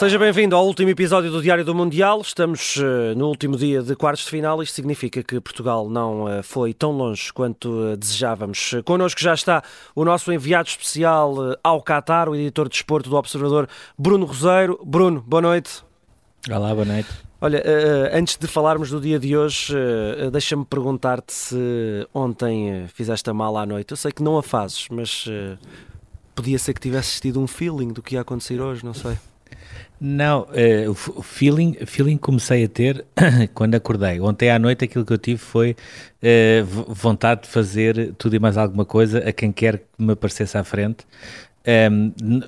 Seja bem-vindo ao último episódio do Diário do Mundial. Estamos uh, no último dia de quartos de final. Isto significa que Portugal não uh, foi tão longe quanto uh, desejávamos. Connosco já está o nosso enviado especial ao Qatar, o editor de desporto do Observador, Bruno Roseiro. Bruno, boa noite. Olá, boa noite. Olha, antes de falarmos do dia de hoje, deixa-me perguntar-te se ontem fizeste a mala à noite. Eu sei que não a fazes, mas podia ser que tivesses tido um feeling do que ia acontecer hoje, não sei. Não, uh, o feeling, feeling comecei a ter quando acordei. Ontem à noite aquilo que eu tive foi uh, vontade de fazer tudo e mais alguma coisa a quem quer que me aparecesse à frente. Um, ehm,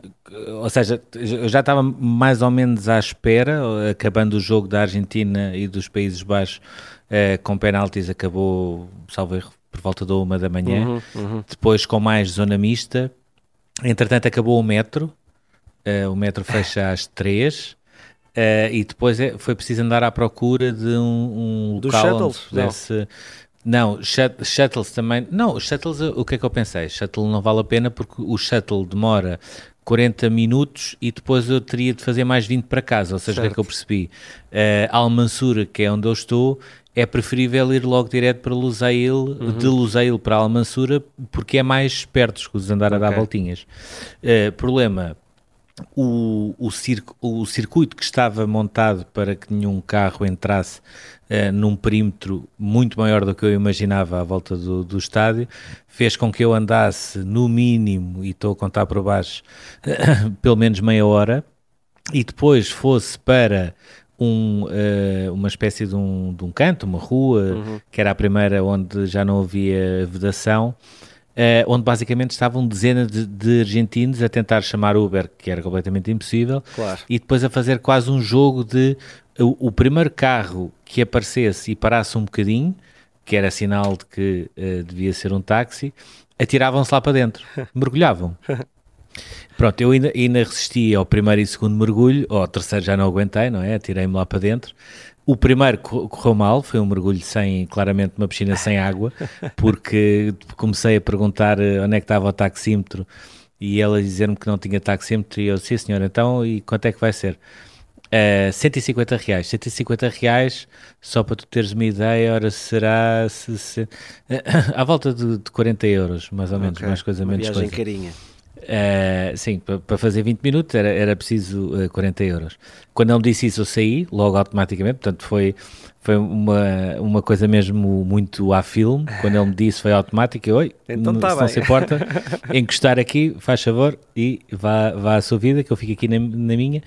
ou seja, eu já estava mais ou menos à espera, acabando o jogo da Argentina e dos Países Baixos uh, com penaltis, acabou, salvo erro, por volta da uma da manhã. Uhum, uhum. Depois com mais zona mista. Entretanto, acabou o metro Uh, o metro fecha às três. Uh, e depois é, foi preciso andar à procura de um, um Do local onde pudesse... Não, não shuttles também... Não, shuttles, o que é que eu pensei? Shuttle não vale a pena porque o shuttle demora 40 minutos e depois eu teria de fazer mais 20 para casa, ou seja, o que é que eu percebi? Uh, Almansura, que é onde eu estou, é preferível ir logo direto para Lusail, uhum. de Lusail para Almansura, porque é mais perto, escuso andar okay. a dar voltinhas. Uh, problema, o, o, circo, o circuito que estava montado para que nenhum carro entrasse uh, num perímetro muito maior do que eu imaginava à volta do, do estádio fez com que eu andasse no mínimo, e estou a contar por baixo, pelo menos meia hora e depois fosse para um, uh, uma espécie de um, de um canto, uma rua, uhum. que era a primeira onde já não havia vedação Uh, onde basicamente estavam dezenas de, de, argentinos a tentar chamar Uber, que era completamente impossível, claro. e depois a fazer quase um jogo de o, o, primeiro carro que aparecesse e parasse um bocadinho, que era sinal de que uh, devia ser um táxi, atiravam-se lá para dentro, mergulhavam. Pronto, eu ainda, ainda resisti ao primeiro e segundo mergulho, ou ao terceiro já não aguentei, não é? Atirei-me lá para dentro. O primeiro correu mal, foi um mergulho sem, claramente, uma piscina sem água, porque comecei a perguntar eh, onde é que estava o taxímetro e ela dizer-me que não tinha taxímetro e eu, sim senhor, então e quanto é que vai ser? Uh, eh, 150 reais, 150 reais, só para tu teres uma ideia, ora será se, se, uh, à volta de, de 40 euros, mais ou menos, okay. mais coisa, uma menos coisa. carinha. Uh, sim, para fazer 20 minutos era, era preciso uh, 40 euros. Quando ele me disse isso, eu saí logo automaticamente, portanto foi, foi uma, uma coisa mesmo muito à filme. Quando ele me disse, foi automático. Eu, oi, então tá se não se importa, encostar aqui, faz favor, e vá, vá à sua vida, que eu fico aqui na, na minha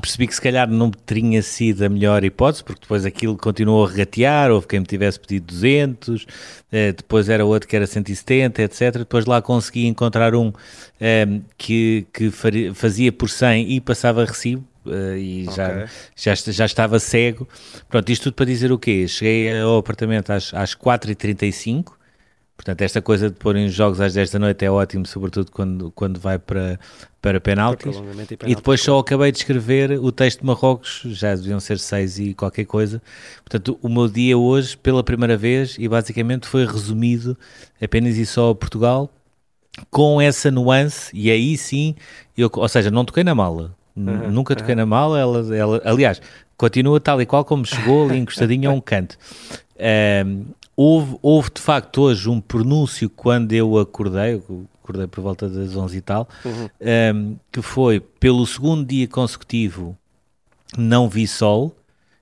percebi que se calhar não teria sido a melhor hipótese, porque depois aquilo continuou a regatear, houve quem me tivesse pedido 200, eh, depois era outro que era 170, etc. Depois lá consegui encontrar um eh, que, que fazia por 100 e passava recibo, Uh, e okay. já, já, já estava cego. Pronto, isto tudo para dizer o quê? Cheguei ao apartamento às, às 4h35 Portanto, esta coisa de pôr em jogos às 10 da noite é ótimo, sobretudo quando, quando vai para, para penaltis. E, e, depois só acabei de escrever o texto de Marrocos, já deviam ser 6 e qualquer coisa. Portanto, o meu dia hoje, pela primeira vez, e basicamente foi resumido apenas e só a Portugal, com essa nuance, e aí sim, eu, ou seja, não toquei na mala. Uhum, Nunca toquei uhum. na mala, ela, ela, aliás, continua tal e qual como chegou ali encostadinho a um canto. Um, Houve, houve de facto hoje um pronúncio quando eu acordei, acordei por volta das 11 e tal, uhum. um, que foi pelo segundo dia consecutivo não vi sol,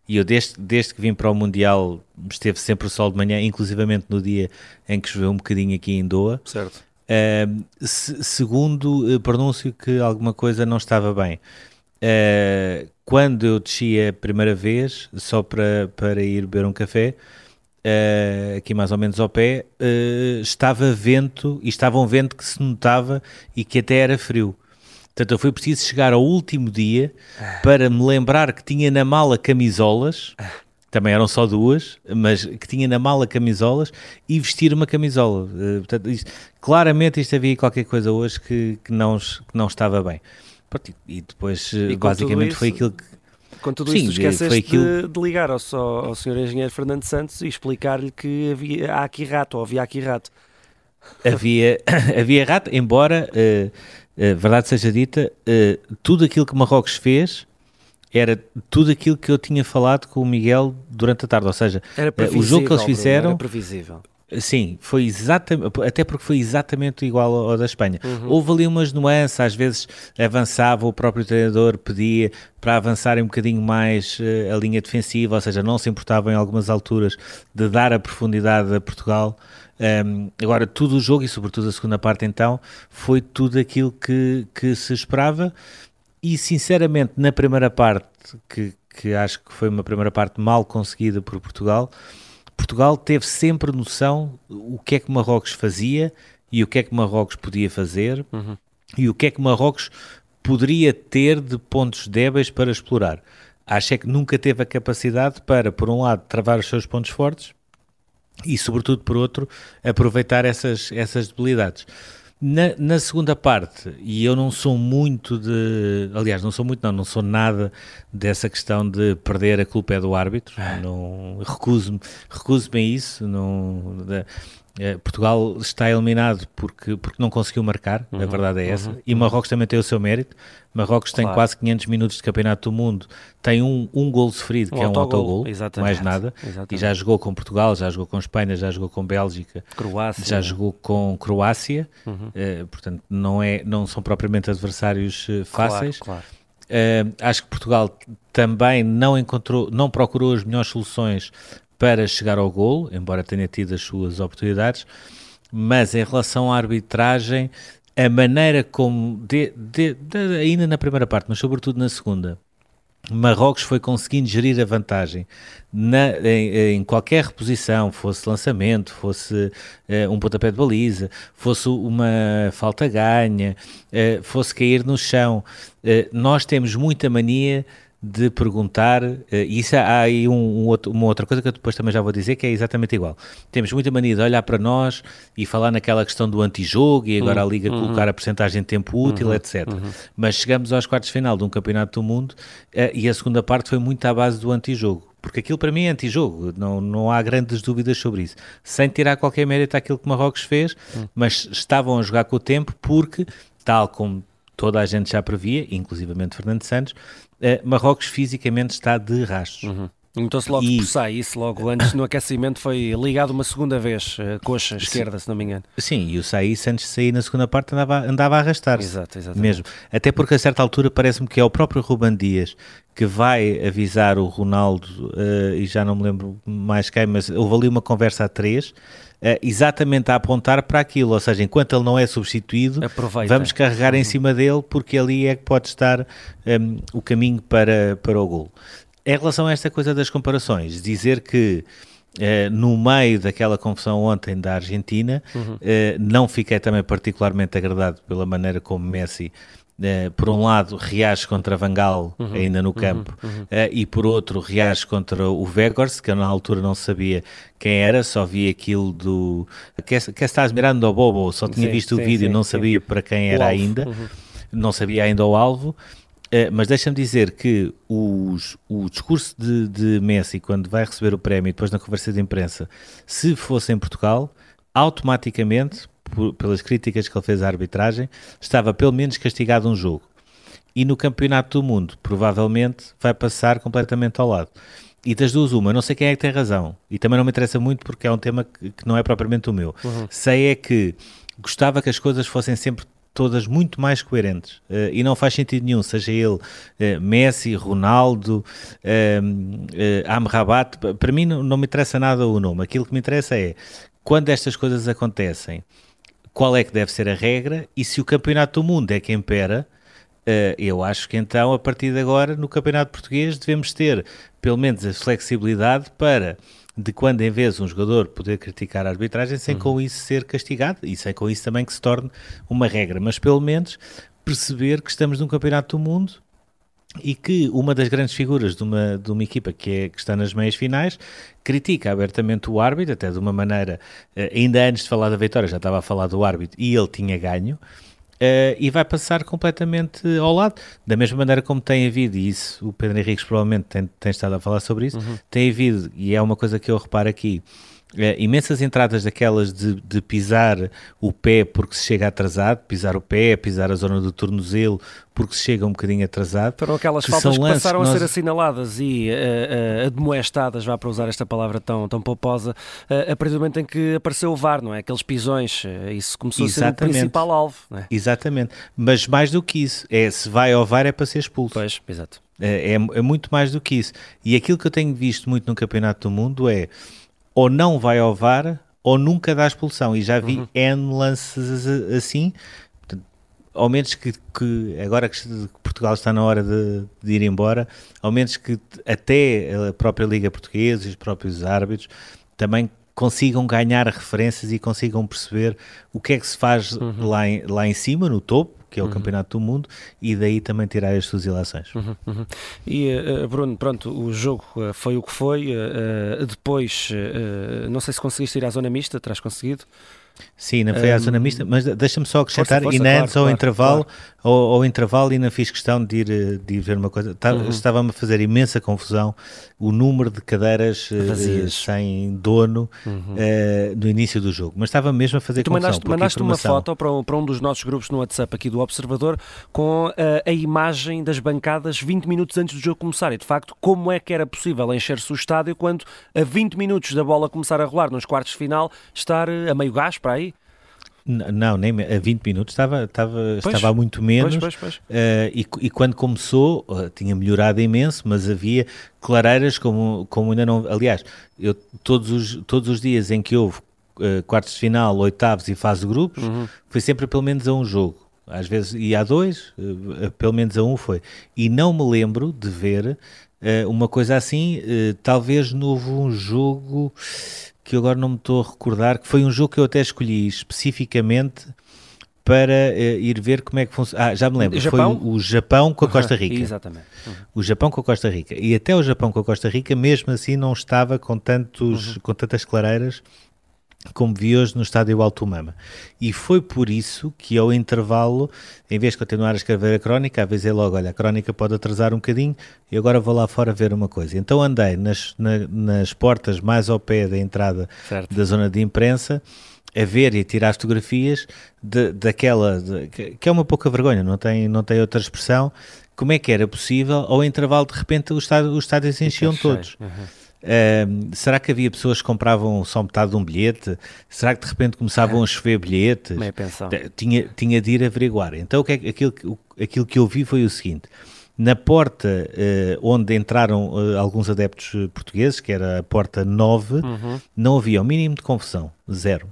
e eu desde, desde que vim para o Mundial esteve sempre o sol de manhã, inclusivamente no dia em que choveu um bocadinho aqui em Doha. Certo. Um, se, segundo uh, pronúncio que alguma coisa não estava bem. Uh, quando eu desci a primeira vez, só para, para ir beber um café, uh, aqui mais ou menos ao pé, uh, estava vento e estava um vento que se notava e que até era frio. Portanto, eu fui preciso chegar ao último dia para me lembrar que tinha na mala camisolas, também eram só duas, mas que tinha na mala camisolas e vestir uma camisola. Uh, portanto, isto, claramente isto havia qualquer coisa hoje que, que, não, que não estava bem. E depois, e basicamente, isso, foi aquilo que com tudo Sim, esqueceste aquilo... de, de, ligar ao, ao Sr. Engenheiro Fernando Santos e explicar-lhe que havia, há aqui rato, ou havia aqui rato. Havia, havia rato, embora uh, uh, verdade seja dita, uh, tudo aquilo que Marrocos fez era tudo aquilo que eu tinha falado com o Miguel durante a tarde, ou seja, o jogo que eles fizeram... Era previsível. Sim, foi exatamente, até porque foi exatamente igual ao, da Espanha. Uhum. Houve ali umas nuances, às vezes avançava, o próprio treinador pedia para avançarem um bocadinho mais uh, a linha defensiva, ou seja, não se importava em algumas alturas de dar a profundidade a Portugal. Um, agora, tudo o jogo, e sobretudo a segunda parte então, foi tudo aquilo que, que se esperava e sinceramente na primeira parte, que, que acho que foi uma primeira parte mal conseguida por Portugal, Portugal teve sempre noção o que é que Marrocos fazia e o que é que Marrocos podia fazer uhum. e o que é que Marrocos poderia ter de pontos débeis para explorar. Acho é que nunca teve a capacidade para, por um lado, travar os seus pontos fortes e, sobretudo, por outro, aproveitar essas, essas debilidades. Na, na, segunda parte, e eu não sou muito de. Aliás, não sou muito, não, não sou nada dessa questão de perder a culpa é do árbitro. Ah. Não, recuso-me recuso a isso. Não, Portugal está eliminado porque, porque não conseguiu marcar, uhum, a verdade é essa. Uhum, e Marrocos também tem o seu mérito. Marrocos claro. tem quase 500 minutos de campeonato do mundo, tem um, um gol sofrido, um que é um autogol, mais nada. Exatamente. E já jogou com Portugal, já jogou com Espanha, já jogou com Bélgica, Croácia. já jogou com Croácia. Uhum. Uh, portanto, não, é, não são propriamente adversários uh, fáceis. Claro, claro. Uh, acho que Portugal também não encontrou, não procurou as melhores soluções para chegar ao gol, embora tenha tido as suas oportunidades, mas em relação à arbitragem, a maneira como, de, de, de, ainda na primeira parte, mas sobretudo na segunda, Marrocos foi conseguindo gerir a vantagem na, em, em, qualquer reposição, fosse lançamento, fosse uh, um pontapé de baliza, fosse uma falta ganha, uh, fosse cair no chão. Uh, nós temos muita mania de perguntar, uh, isso há aí um, um outro, uma outra coisa que eu depois também já vou dizer que é exatamente igual. Temos muita mania de olhar para nós e falar naquela questão do antijogo e agora uhum, a Liga uhum. colocar a porcentagem de tempo útil, uhum, etc. Uhum. Mas chegamos aos quartos de final de um campeonato do mundo uh, e a segunda parte foi muito à base do antijogo. Porque aquilo para mim é antijogo, não, não há grandes dúvidas sobre isso. Sem tirar qualquer mérito àquilo que Marrocos fez, hum. mas estavam a jogar com o tempo porque, tal como toda a gente já previa, inclusivamente Fernando Santos, Marrocos fisicamente está de rastros. Uhum. Notou-se logo e... por sai, isso logo antes no aquecimento foi ligado uma segunda vez, a coxa esquerda, se não me engano. Sim, e o Saís antes de sair na segunda parte andava, andava a arrastar-se. Exato, exatamente. Mesmo. Até porque a certa altura parece-me que é o próprio Ruban Dias que vai avisar o Ronaldo, uh, e já não me lembro mais quem, mas houve ali uma conversa a três, exatamente a apontar para aquilo, ou seja, enquanto ele não é substituído, Aproveita. vamos carregar em uhum. cima dele porque ali é que pode estar um, ehm, o caminho para, para o gol. Em relação a esta coisa das comparações, dizer que Uh, no meio daquela confusão ontem da Argentina, uhum. uh, não fiquei também particularmente agradado pela maneira como Messi Uh, por um lado reage contra Vangal uhum, ainda no uhum, campo uhum, uhum. Uh, e por outro reage contra o Vegors que eu na altura não sabia quem era, só vi aquilo do que, que estás mirando ao Bobo, só tinha sim, visto sim, o vídeo, sim, não sabia para quem era ainda uhum. não sabia ainda o alvo uh, mas deixa-me dizer que os, o discurso de, de Messi quando vai receber o prémio e depois na conversa de imprensa se fosse em Portugal automaticamente por, pelas críticas que ele fez à arbitragem, estava pelo menos castigado um jogo. E no Campeonato do Mundo, provavelmente, vai passar completamente ao lado. E das duas, uma, não sei quem é que tem razão, e também não me interessa muito porque é um tema que, que não é propriamente o meu. Uhum. Sei é que gostava que as coisas fossem sempre todas muito mais coerentes uh, e não faz sentido nenhum, seja ele uh, Messi, Ronaldo, uh, Amrabat, para mim não, não, me interessa nada o nome, aquilo que me interessa é quando estas coisas acontecem, qual é que deve ser a regra e se o campeonato do mundo é quem impera, uh, eu acho que então, a partir de agora, no campeonato português, devemos ter pelo menos a flexibilidade para de quando em vez um jogador poder criticar a arbitragem sem uhum. com isso ser castigado e sem com isso também que se torne uma regra, mas pelo menos perceber que estamos num campeonato do mundo e que uma das grandes figuras de uma, de uma equipa que, é, que está nas meias finais critica abertamente o árbitro, até de uma maneira, eh, ainda antes de falar da vitória, já estava a falar do árbitro e ele tinha ganho. Uh, e vai passar completamente ao lado, da mesma maneira como tem havido, e isso o Pedro Henriques provavelmente tem, tem estado a falar sobre isso, uhum. tem havido, e é uma coisa que eu reparo aqui, é, imensas entradas daquelas de, de, pisar o pé porque se chega atrasado, pisar o pé, pisar a zona do tornozelo porque se chega um bocadinho atrasado. Foram aquelas que faltas que passaram que nós... a ser assinaladas e uh, uh, admoestadas, vá para usar esta palavra tão, tão pomposa, uh, a partir do momento em que apareceu o VAR, não é? Aqueles pisões, isso começou Exatamente. a ser o principal alvo. É? Exatamente, mas mais do que isso, é se vai ao VAR é para ser expulso. Pois, exato. É, é, é muito mais do que isso. E aquilo que eu tenho visto muito no Campeonato do Mundo é ou não vai ao VAR ou nunca dá expulsão. E já vi uhum. N lances assim, ao menos que, que, agora que Portugal está na hora de, de, ir embora, ao menos que até a própria Liga Portuguesa e os próprios árbitros também consigam ganhar referências e consigam perceber o que é que se faz uhum. lá, em, lá em cima, no topo, que é o uhum. Campeonato do Mundo, e daí também tirar as suas ilações. Uhum, uhum. E uh, Bruno, pronto, o jogo uh, foi o que foi. Uh, depois, não sei se conseguiste ir à zona mista, terás conseguido? Sim, não foi um, à zona mista, mas deixa-me só acrescentar, força, força, e antes claro, ao claro, intervalo, claro. Ao, ao, intervalo ainda fiz questão de ir, de ir ver uma coisa, tá, uhum. estava-me a fazer imensa confusão o número de cadeiras eh, Vazias. sem dono uhum. uh, no início do jogo, mas estava mesmo a fazer tu confusão. Mandaste, mandaste informação... uma foto para um, para um dos nossos grupos no WhatsApp aqui do Observador com uh, a imagem das bancadas 20 minutos antes do jogo começar e de facto como é que era possível encher-se o estádio quando a 20 minutos da bola começar a rolar nos quartos de final estar a meio gás para aí? Não, nem a 20 minutos estava, estava, pois, estava muito menos pois, pois, uh, e, e, quando começou uh, tinha melhorado imenso, mas havia clareiras como, como ainda não. Aliás, eu, todos, os, todos os dias em que houve uh, quartos de final, oitavos e fase de grupos, uhum. foi sempre pelo menos a um jogo. Às vezes ia a dois, pelo menos a um foi. E não me lembro de ver uma coisa assim, talvez no houve um jogo que agora não me estou a recordar, que foi um jogo que eu até escolhi especificamente para uh, ir ver como é que funciona. Ah, já me lembro, Japão? foi o, o, Japão com a Costa Rica. Exatamente. Uhum. O Japão com a Costa Rica. E até o Japão com a Costa Rica, mesmo assim, não estava com, tantos, uhum. com tantas clareiras como vi hoje no estádio Alto Mama. E foi por isso que ao intervalo, em vez de continuar a escrever a crónica, avisei logo, olha, a crónica pode atrasar um bocadinho e agora vou lá fora ver uma coisa. Então andei nas, na, nas portas mais ao pé da entrada certo. da zona de imprensa, a ver e a tirar fotografias de, daquela, de, que é uma pouca vergonha, não tem, não tem outra expressão, como é que era possível, ao intervalo de repente os estádios, os estádios enchiam todos. Uhum. Uh, será que havia pessoas que compravam só metade de um bilhete? Será que de repente começavam é. a chover bilhetes? Meia pensão. Tinha, tinha de ir averiguar. Então o que é, aquilo, aquilo que eu vi foi o seguinte: na porta uh, onde entraram uh, alguns adeptos portugueses, que era a porta 9, uhum. não havia o mínimo de confusão, zero.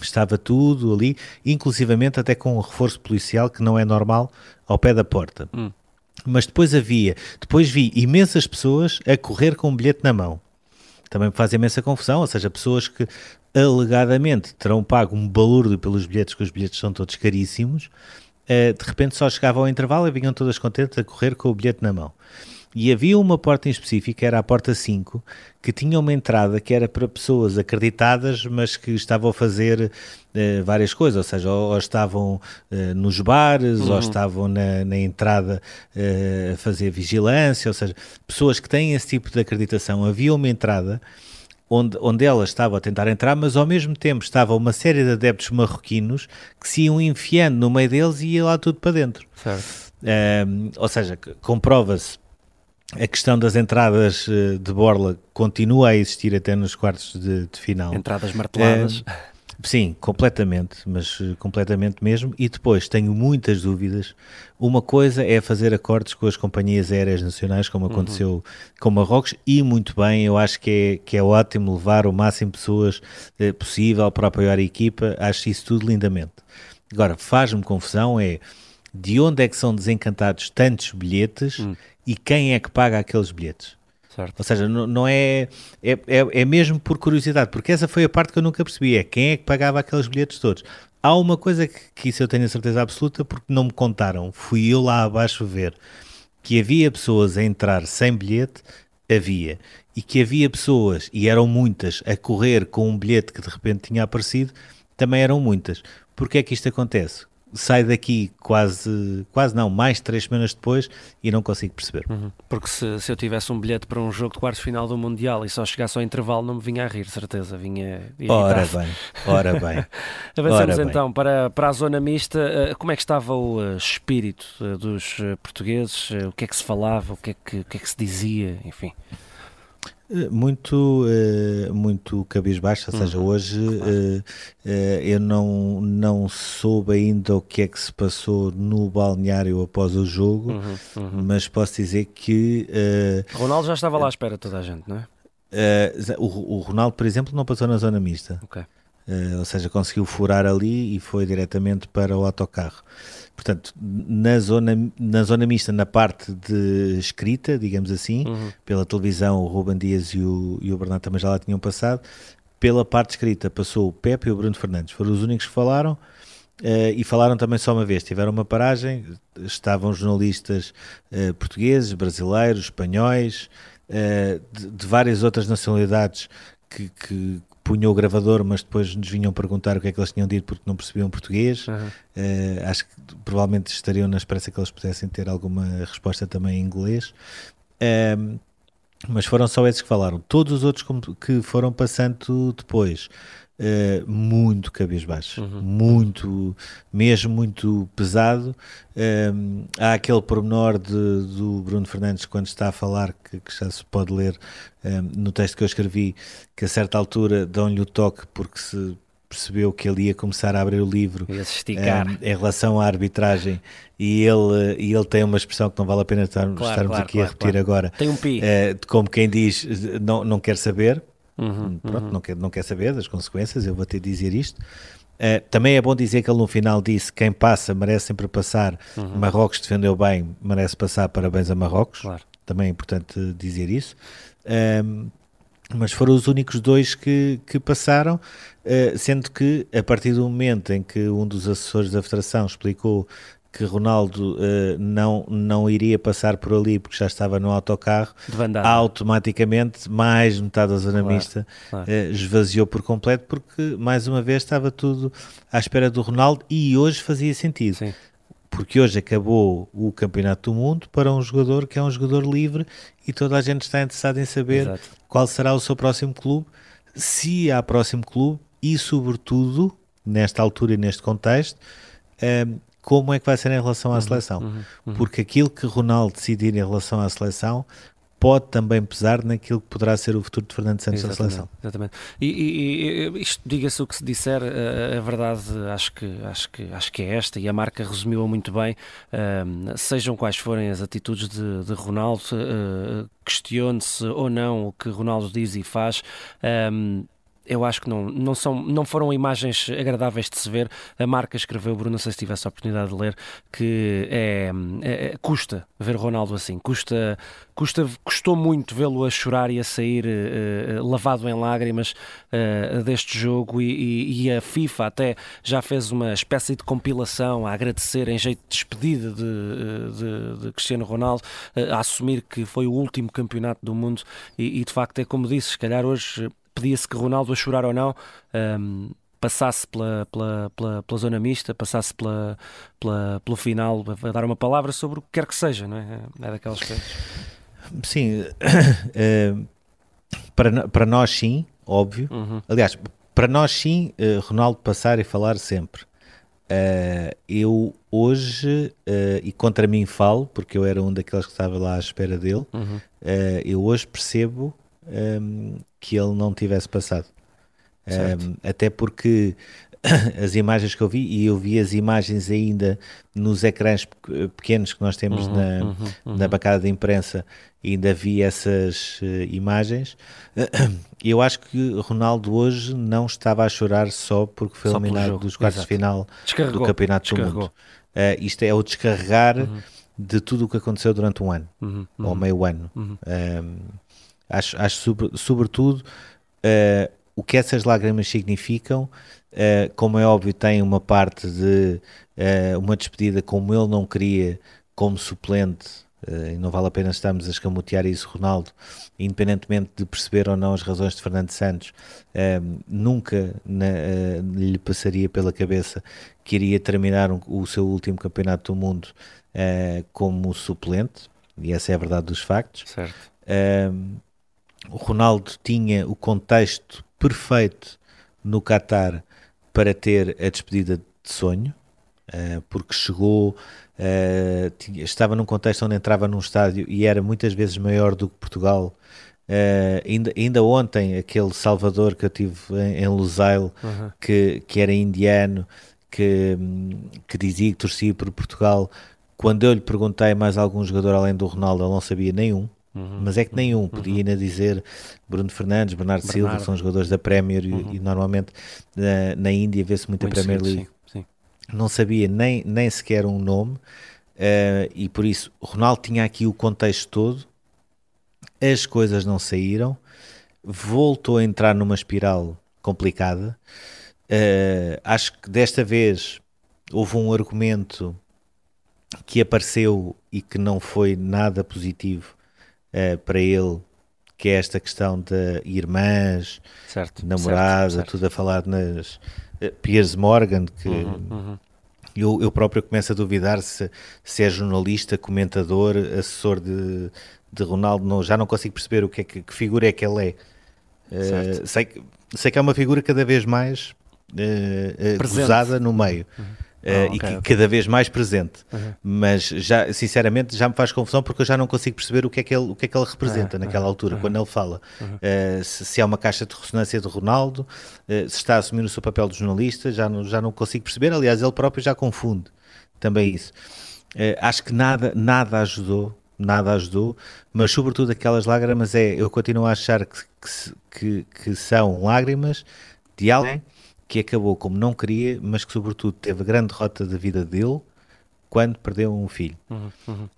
Estava tudo ali, inclusivamente até com um reforço policial que não é normal ao pé da porta. Hum mas depois havia, depois vi imensas pessoas a correr com um bilhete na mão. Também me faz imensa confusão, ou seja, pessoas que alegadamente terão pago um balúrdio pelos bilhetes, que os bilhetes são todos caríssimos, uh, de repente só chegavam ao intervalo e vinham todas contentes a correr com o bilhete na mão. E havia uma porta em específico, era a porta 5, que tinha uma entrada que era para pessoas acreditadas, mas que estavam a fazer uh, várias coisas, ou seja, ou, ou estavam uh, nos bares, uhum. ou estavam na, na entrada uh, a fazer vigilância, ou seja, pessoas que têm esse tipo de acreditação. Havia uma entrada onde, onde ela estava a tentar entrar, mas ao mesmo tempo estava uma série de adeptos marroquinos que se iam enfiando no meio deles e ia lá tudo para dentro. Certo. ou seja, comprova-se a questão das entradas eh, de borla continua a existir até nos quartos de, de final. Entradas marteladas. É, sim, completamente, mas eh, completamente mesmo. E depois tenho muitas dúvidas. Uma coisa é fazer acordos com as companhias aéreas nacionais, como aconteceu uhum. com Marrocos, e muito bem, eu acho que é, que é ótimo levar o máximo de pessoas possível para apoiar a equipa, acho isso tudo lindamente. Agora, faz-me confusão é de onde é que são desencantados tantos bilhetes hum e quem é que paga aqueles bilhetes. Certo. Ou seja, não, não é, é, é, é, mesmo por curiosidade, porque essa foi a parte que eu nunca percebi, é quem é que pagava aqueles bilhetes todos. Há uma coisa que, que isso eu tenho a certeza absoluta, porque não me contaram, fui eu lá abaixo ver, que havia pessoas a entrar sem bilhete, havia, e que havia pessoas, e eram muitas, a correr com um bilhete que de repente tinha aparecido, também eram muitas. Porquê é que isto acontece? Sai daqui quase, quase não, mais três semanas depois e não consigo perceber. Uhum. Porque se, se, eu tivesse um bilhete para um jogo de quartos final do Mundial e só chegasse ao intervalo, não me vinha a rir, certeza, vinha. Ora bem, ora bem. Avançamos ora então bem. Para, para a zona mista. Eh, como é que estava o uh, espírito uh, dos portugueses? o que é que se falava? O que é que, o que, é que se dizia? Enfim. Eh, muito, uh, muito cabisbaixo, ou seja, uhum. hoje uh, uh, eu não, não soube ainda o que é que se passou no balneário após o jogo, uhum, uhum. mas posso dizer que. Ronaldo já estava lá à espera toda a gente, não é? O, o, Ronaldo, por exemplo, não passou na zona mista. Okay. Ou seja, conseguiu furar ali e foi diretamente para o autocarro. Portanto, na zona, na zona mista, na parte de escrita, digamos assim, uhum. pela televisão, o Ruben Dias e o, e o Bernardo também já lá tinham passado. Pela parte escrita, passou o Pepe e o Bruno Fernandes. Foram os únicos que falaram. Uh, e falaram também só uma vez. Tiveram uma paragem, estavam jornalistas uh, portugueses, brasileiros, espanhóis, uh, de, de, várias outras nacionalidades que, que, punham o gravador, mas depois nos vinham perguntar o que é que eles tinham dito porque não percebiam português. Uhum. Uh, acho que provavelmente estariam na esperança que eles pudessem ter alguma resposta também em inglês. Uh, mas foram só esses que falaram. Todos os outros que foram passando depois uh, muito cabisbaixo, uhum. muito, mesmo muito pesado. Um, há aquele pormenor de, do Bruno Fernandes quando está a falar, que, que já se pode ler um, no texto que eu escrevi, que a certa altura dão-lhe o toque porque se percebeu que ele ia começar a abrir o livro um, em relação à arbitragem e ele, e ele tem uma expressão que não vale a pena estar, claro, estarmos claro, aqui claro, a repetir agora. Tem um pi. Uh, como quem diz, não, não quer saber, Uhum, Pronto, uhum. Não, quer, não quer saber das consequências, eu vou ter de dizer isto. Uh, também é bom dizer que ele no final disse quem passa merece sempre passar. Uhum. Marrocos defendeu bem, merece passar. Parabéns a Marrocos. Claro. Também é importante dizer isso. Uh, mas foram os únicos dois que, que passaram, uh, sendo que a partir do momento em que um dos assessores da Federação explicou que Ronaldo uh, não, não iria passar por ali porque já estava no autocarro, automaticamente mais metade da zona claro, mista claro. Uh, esvaziou por completo porque mais uma vez estava tudo à espera do Ronaldo e hoje fazia sentido. Sim. Porque hoje acabou o Campeonato do Mundo para um jogador que é um jogador livre e toda a gente está interessada em saber Exato. qual será o seu próximo clube, se há próximo clube e, sobretudo, nesta altura e neste contexto, uh, como é que vai ser em relação à uhum, seleção. Uhum, uhum. Porque aquilo que Ronaldo decidir em relação à seleção pode também pesar naquilo que poderá ser o futuro de Fernando Santos na seleção. Exatamente. E, e, isto diga-se o que se disser, a, a, verdade acho que, acho, que, acho que é esta, e a marca resumiu-a muito bem. Um, sejam quais forem as atitudes de, de Ronaldo, uh, questione-se ou não o que Ronaldo diz e faz. Um, eu acho que não, não, são, não foram imagens agradáveis de se ver. A marca escreveu, Bruno, não sei se tivesse a oportunidade de ler, que é, é, é custa ver Ronaldo assim, custa, custa custou muito vê-lo a chorar e a sair uh, lavado em lágrimas uh, deste jogo. E, e, e, a FIFA até já fez uma espécie de compilação a agradecer em jeito de despedida de, de, de Cristiano Ronaldo, uh, a assumir que foi o último campeonato do mundo. E, e de facto é como disse, se calhar hoje pedia-se que Ronaldo, a chorar ou não, um, passasse pela, pela, pela, pela, zona mista, passasse pela, pela, pelo final, a dar uma palavra sobre o que quer que seja, não é? É daquelas coisas. Sim, uh, para, para nós sim, óbvio. Uhum. Aliás, para nós sim, uh, Ronaldo passar e falar sempre. Uh, eu hoje, e contra mim falo, porque eu era um daqueles que estava lá à espera dele, uhum. eu hoje percebo um, que ele não tivesse passado. Um, até porque as imagens que eu vi, e eu vi as imagens ainda nos ecrãs pequenos que nós temos uhum, na, uhum, uhum. na bancada de imprensa, ainda vi essas uh, imagens. Eu acho que Ronaldo hoje não estava a chorar só porque foi só eliminado dos quartos de final do Campeonato do Mundo. Uh, isto é o descarregar uhum. de tudo o que aconteceu durante um ano, uhum, ou uhum. meio ano. Um, Acho, acho sobre, sobretudo uh, o que essas lágrimas significam. Uh, como é óbvio, tem uma parte de uh, uma despedida como ele não queria, como suplente uh, e não vale a pena estarmos a escamotear isso, Ronaldo, independentemente de perceber ou não as razões de Fernando Santos, uh, nunca na, uh, lhe passaria pela cabeça que iria terminar um, o seu último campeonato do mundo como suplente, e essa é a verdade dos factos. Certo. O Ronaldo tinha o contexto perfeito no Qatar para ter a despedida de sonho, porque chegou tinha, estava num contexto onde entrava num estádio e era muitas vezes maior do que Portugal. Uh, ainda, ainda ontem, aquele Salvador que eu tive em, em Lusail, uhum. que, que era indiano, que, que dizia que torcia por Portugal, quando eu lhe perguntei mais algum jogador além do Ronaldo, ele não sabia nenhum. Uhum. Mas é que nenhum, uhum. podia ainda dizer Bruno Fernandes, Bernardo, Bernardo, Silva, que são jogadores da Premier e, uhum. e normalmente na, na Índia vê-se muita Muito Premier League. Sim não sabia nem, nem sequer um nome, uh, e por isso Ronaldo tinha aqui o contexto todo, as coisas não saíram, voltou a entrar numa espiral complicada. Uh, acho que desta vez houve um argumento que apareceu e que não foi nada positivo uh, para ele, que é esta questão de irmãs, certo, namorada, certo, certo. tudo a falar nas Piers Morgan, que uhum, uhum. Eu, eu próprio começo a duvidar se, se é jornalista, comentador, assessor de, de Ronaldo, não, já não consigo perceber o que, é que, que figura é que ele é. Uh, sei, sei que é uma figura cada vez mais uh, uh, gozada no meio. Uhum. Oh, okay, e que, okay. cada vez mais presente. Uhum. Mas já, sinceramente, já me faz confusão porque eu já não consigo perceber o que é que ele, o que é que ele representa uhum. naquela altura, uhum. quando ele fala. Uh, se, se, é uma caixa de ressonância de Ronaldo, uh, se está a assumir o seu papel de jornalista, já não, já não consigo perceber. Aliás, ele próprio já confunde também isso. acho que nada, nada ajudou. Nada ajudou, mas sobretudo aquelas lágrimas é, eu continuo a achar que, que, que são lágrimas de alguém que acabou como não queria, mas que sobretudo teve a grande derrota da vida dele quando perdeu um filho. Uhum, uhum, uhum.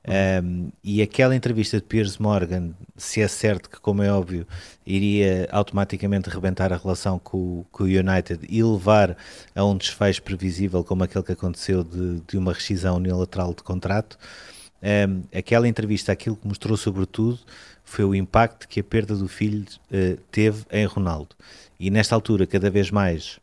Um, e aquela entrevista de Piers Morgan, se é certo que, como é óbvio, iria automaticamente rebentar a relação com, com o United e levar a um desfecho previsível como aquele que aconteceu de, de uma rescisão unilateral de contrato, um, aquela entrevista, aquilo que mostrou sobretudo foi o impacto que a perda do filho uh, teve em Ronaldo. E nesta altura, cada vez mais,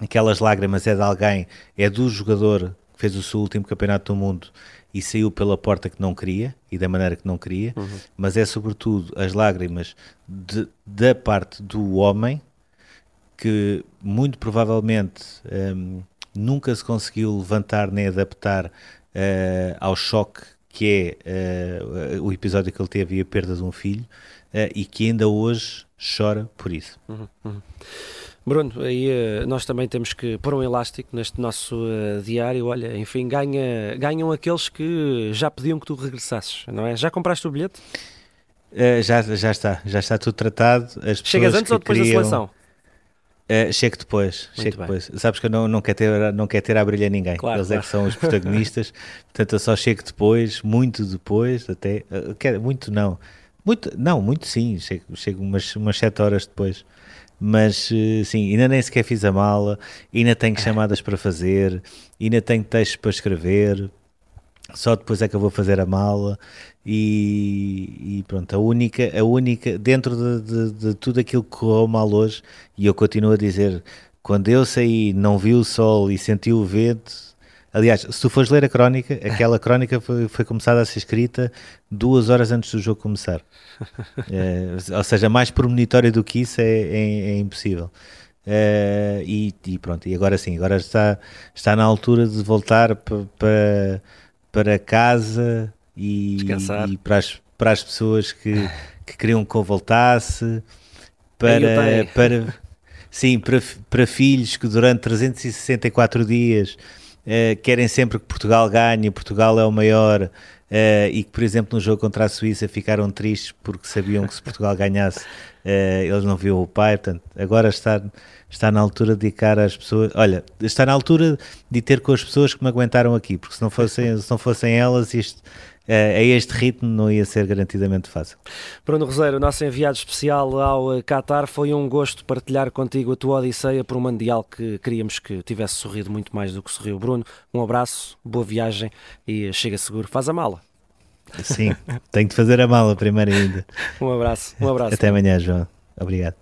aquelas lágrimas é de alguém, é do jogador que fez o seu último campeonato do mundo e saiu pela porta que não queria e da maneira que não queria, uhum. mas é sobretudo as lágrimas de, da parte do homem que muito provavelmente um, nunca se conseguiu levantar nem adaptar uh, ao choque que é uh, o episódio que ele teve e a perda de um filho uh, e que ainda hoje chora por isso. Uhum. Uhum. Bruno, aí uh, nós também temos que pôr um elástico neste nosso uh, diário. Olha, enfim, ganha, ganham aqueles que já pediam que tu regressasses, não é? Já compraste o bilhete? Uh, já, já está, já está tudo tratado. As Chegas antes ou depois queriam... da seleção? Uh, chego depois, Muito chego bem. depois. Sabes que eu não, não quero ter, não quero ter a brilhar ninguém. Claro, Eles claro. é que são os protagonistas. Portanto, eu só chego depois, muito depois, até. Uh, quero, muito não. Muito, não, muito sim. Chego, chego umas, umas 7 horas depois mas eh, sim, ainda nem sequer fiz a mala, ainda tenho chamadas para fazer, ainda tenho textos para escrever, só depois é que eu vou fazer a mala e, e pronto, a única, a única dentro de, de, de, tudo aquilo que correu mal hoje, e eu continuo a dizer, quando eu saí, não vi o sol e senti o vento, Aliás, se tu fores ler a crónica, aquela crónica foi, foi começada a ser escrita duas horas antes do jogo começar. é, ou seja, mais premonitório do que isso é, é, é impossível. É, e, e, pronto, e agora sim, agora está, está na altura de voltar para, para casa e, e, para, as, para as pessoas que, que queriam que eu voltasse, para, para, sim, para, para filhos que durante 364 dias uh, querem sempre que Portugal ganhe, Portugal é o maior, uh, e que, por exemplo, no jogo contra a Suíça ficaram tristes porque sabiam que se Portugal ganhasse, uh, eles não viam o pai. Portanto, agora está, está na altura de dedicar às pessoas. Olha, está na altura de ter com as pessoas que me aguentaram aqui, porque se não fossem, se não fossem elas, isto a este ritmo não ia ser garantidamente fácil. Bruno Roseiro, nosso enviado especial ao Qatar, foi um gosto partilhar contigo a tua odisseia por um Mundial que queríamos que tivesse sorrido muito mais do que sorriu. Bruno, um abraço, boa viagem e chega seguro. Faz a mala. Sim, tenho de fazer a mala primeiro ainda. Um abraço, um abraço. Até amanhã, João. Obrigado.